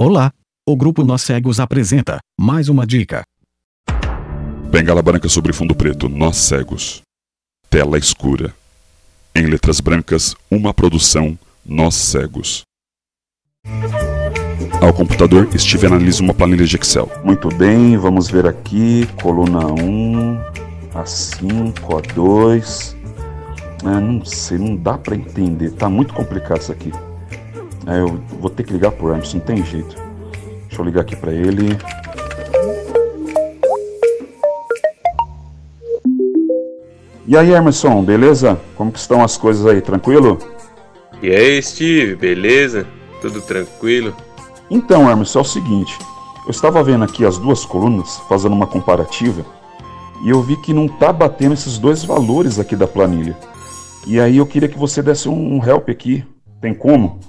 Olá! O grupo Nós Cegos apresenta mais uma dica. Bengala branca sobre fundo preto, Nós Cegos. Tela escura. Em letras brancas, uma produção Nós Cegos. Ao computador, Steve analisa uma planilha de Excel. Muito bem, vamos ver aqui, coluna 1, A5, A2. É, não sei, não dá para entender, tá muito complicado isso aqui. É, eu vou ter que ligar pro Emerson, não tem jeito. Deixa eu ligar aqui para ele. E aí, Emerson, beleza? Como que estão as coisas aí, tranquilo? E aí, Steve, beleza? Tudo tranquilo? Então, Emerson, é o seguinte. Eu estava vendo aqui as duas colunas, fazendo uma comparativa, e eu vi que não tá batendo esses dois valores aqui da planilha. E aí eu queria que você desse um help aqui. Tem como?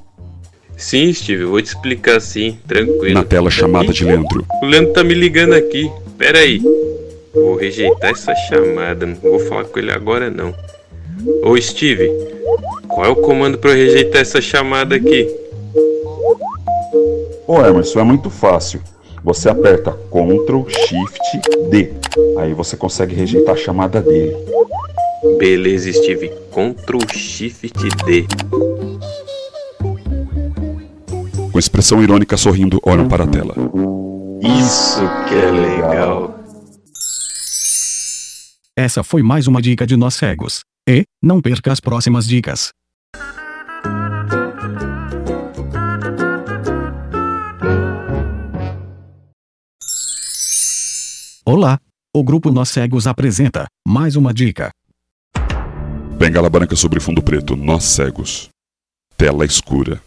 Sim, Steve, vou te explicar sim, tranquilo. Na tela chamada de Leandro. O Leandro tá me ligando aqui. Pera aí. Vou rejeitar essa chamada, não vou falar com ele agora não. Ô Steve, qual é o comando para rejeitar essa chamada aqui? Ô Emerson, é muito fácil. Você aperta Ctrl Shift D. Aí você consegue rejeitar a chamada dele. Beleza, Steve. Ctrl Shift D. Com expressão irônica sorrindo, olham para a tela. Isso que é legal. Essa foi mais uma dica de Nós Cegos. E, não perca as próximas dicas. Olá! O grupo Nós Cegos apresenta mais uma dica. Bengala branca sobre fundo preto, Nós Cegos. Tela escura.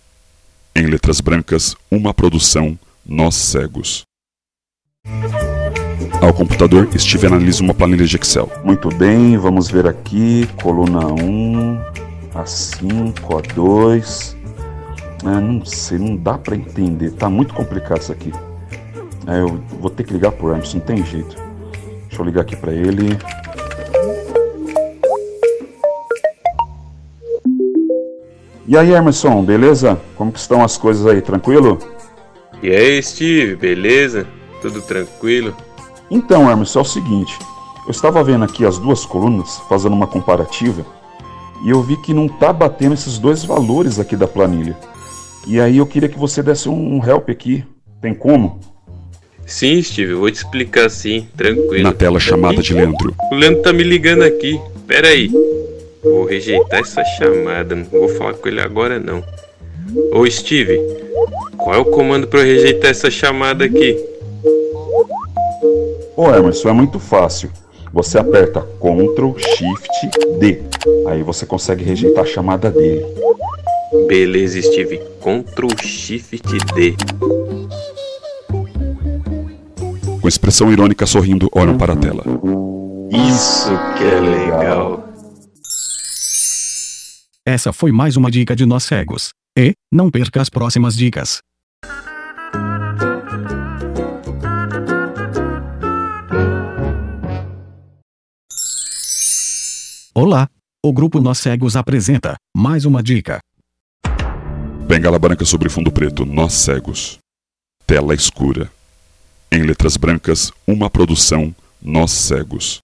Em letras brancas, uma produção Nós Cegos. Ao computador, Steve analisa uma planilha de Excel. Muito bem, vamos ver aqui, coluna 1, A5, A2. É, não sei, não dá para entender, tá muito complicado isso aqui. É, eu vou ter que ligar pro Emerson, não tem jeito. Deixa eu ligar aqui para ele. E aí, Emerson, beleza? Como que estão as coisas aí, tranquilo? E aí, Steve, beleza? Tudo tranquilo? Então, Emerson, é o seguinte. Eu estava vendo aqui as duas colunas, fazendo uma comparativa, e eu vi que não tá batendo esses dois valores aqui da planilha. E aí eu queria que você desse um help aqui. Tem como? Sim, Steve, vou te explicar sim, tranquilo. Na tela chamada de Leandro. O Leandro tá me ligando aqui. Pera aí. Vou rejeitar essa chamada, não vou falar com ele agora não. Ô Steve, qual é o comando para rejeitar essa chamada aqui? Ô Emerson, é muito fácil. Você aperta Ctrl Shift D. Aí você consegue rejeitar a chamada dele. Beleza, Steve. Ctrl Shift D. Com expressão irônica sorrindo, olham para a tela. Isso que é legal. Essa foi mais uma dica de Nós Cegos. E, não perca as próximas dicas. Olá! O grupo Nós Cegos apresenta mais uma dica. Bengala branca sobre fundo preto, Nós Cegos. Tela escura. Em letras brancas, uma produção Nós Cegos.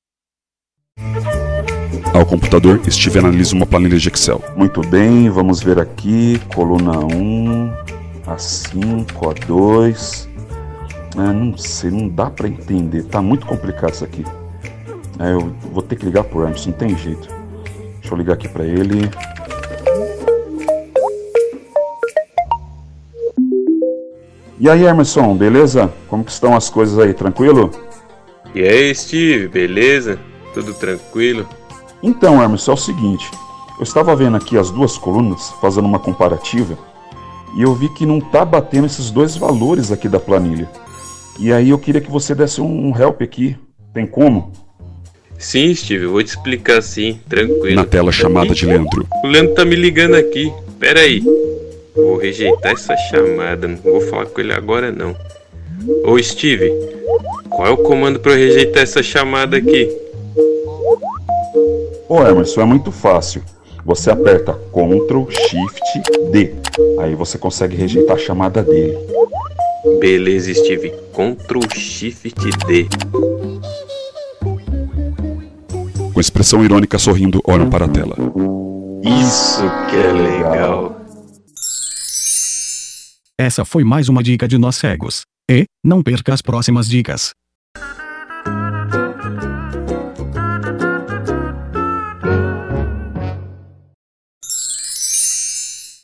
Ao computador, Steve analisa uma planilha de Excel. Muito bem, vamos ver aqui, coluna 1, A5, A2. É, não sei, não dá para entender, tá muito complicado isso aqui. É, eu vou ter que ligar pro Emerson, não tem jeito. Deixa eu ligar aqui para ele. E aí, Emerson, beleza? Como que estão as coisas aí, tranquilo? E aí, Steve, beleza? Tudo tranquilo? Então, Emerson, é o seguinte. Eu estava vendo aqui as duas colunas, fazendo uma comparativa, e eu vi que não tá batendo esses dois valores aqui da planilha. E aí eu queria que você desse um help aqui. Tem como? Sim, Steve, vou te explicar sim, tranquilo. Na tela chamada de Leandro. O Leandro tá me ligando aqui. Pera aí. Vou rejeitar essa chamada, não vou falar com ele agora não. Ô Steve, qual é o comando para eu rejeitar essa chamada aqui? Ô Emerson, é muito fácil. Você aperta Ctrl Shift D. Aí você consegue rejeitar a chamada dele. Beleza, Steve. Ctrl Shift D. Com expressão irônica sorrindo, olham para a tela. Isso que é legal. Essa foi mais uma dica de nós cegos. E, não perca as próximas dicas.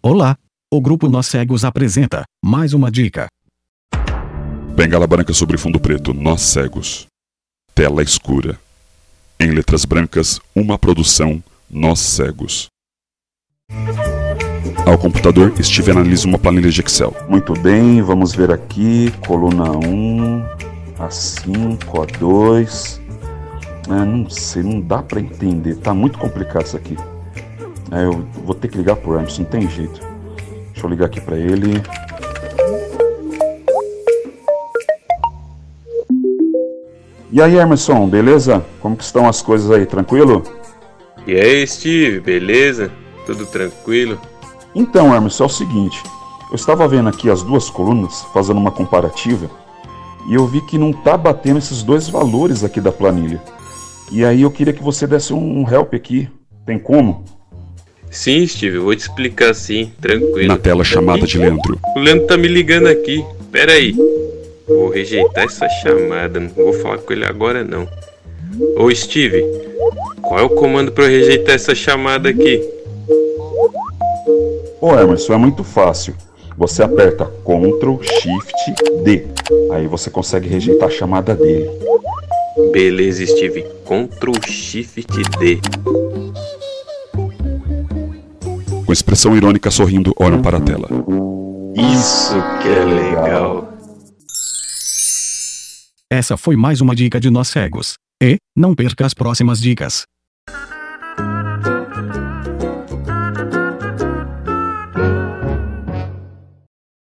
Olá! O grupo Nós Cegos apresenta mais uma dica. Bengala branca sobre fundo preto, nós cegos. Tela escura. Em letras brancas, uma produção, nós cegos. Ao computador, Steve analisa uma planilha de Excel. Muito bem, vamos ver aqui, coluna 1, A5, A2. É, não sei, não dá para entender, tá muito complicado isso aqui. É, eu vou ter que ligar pro Emerson, não tem jeito. Deixa eu ligar aqui para ele. E aí, Emerson, beleza? Como que estão as coisas aí, tranquilo? E aí, Steve, beleza? Tudo tranquilo? Então, Emerson, é o seguinte. Eu estava vendo aqui as duas colunas, fazendo uma comparativa, e eu vi que não tá batendo esses dois valores aqui da planilha. E aí eu queria que você desse um help aqui. Tem como? Sim, Steve, vou te explicar sim, tranquilo. Na tela chamada de Leandro. O Leandro tá me ligando aqui. Pera aí. Vou rejeitar essa chamada, não vou falar com ele agora não. Ô Steve, qual é o comando para eu rejeitar essa chamada aqui? Ô Emerson, é muito fácil. Você aperta Ctrl Shift D. Aí você consegue rejeitar a chamada dele. Beleza, Steve. Ctrl Shift D. Com expressão irônica sorrindo, olham para a tela. Isso que é legal. Essa foi mais uma dica de nós cegos. E, não perca as próximas dicas.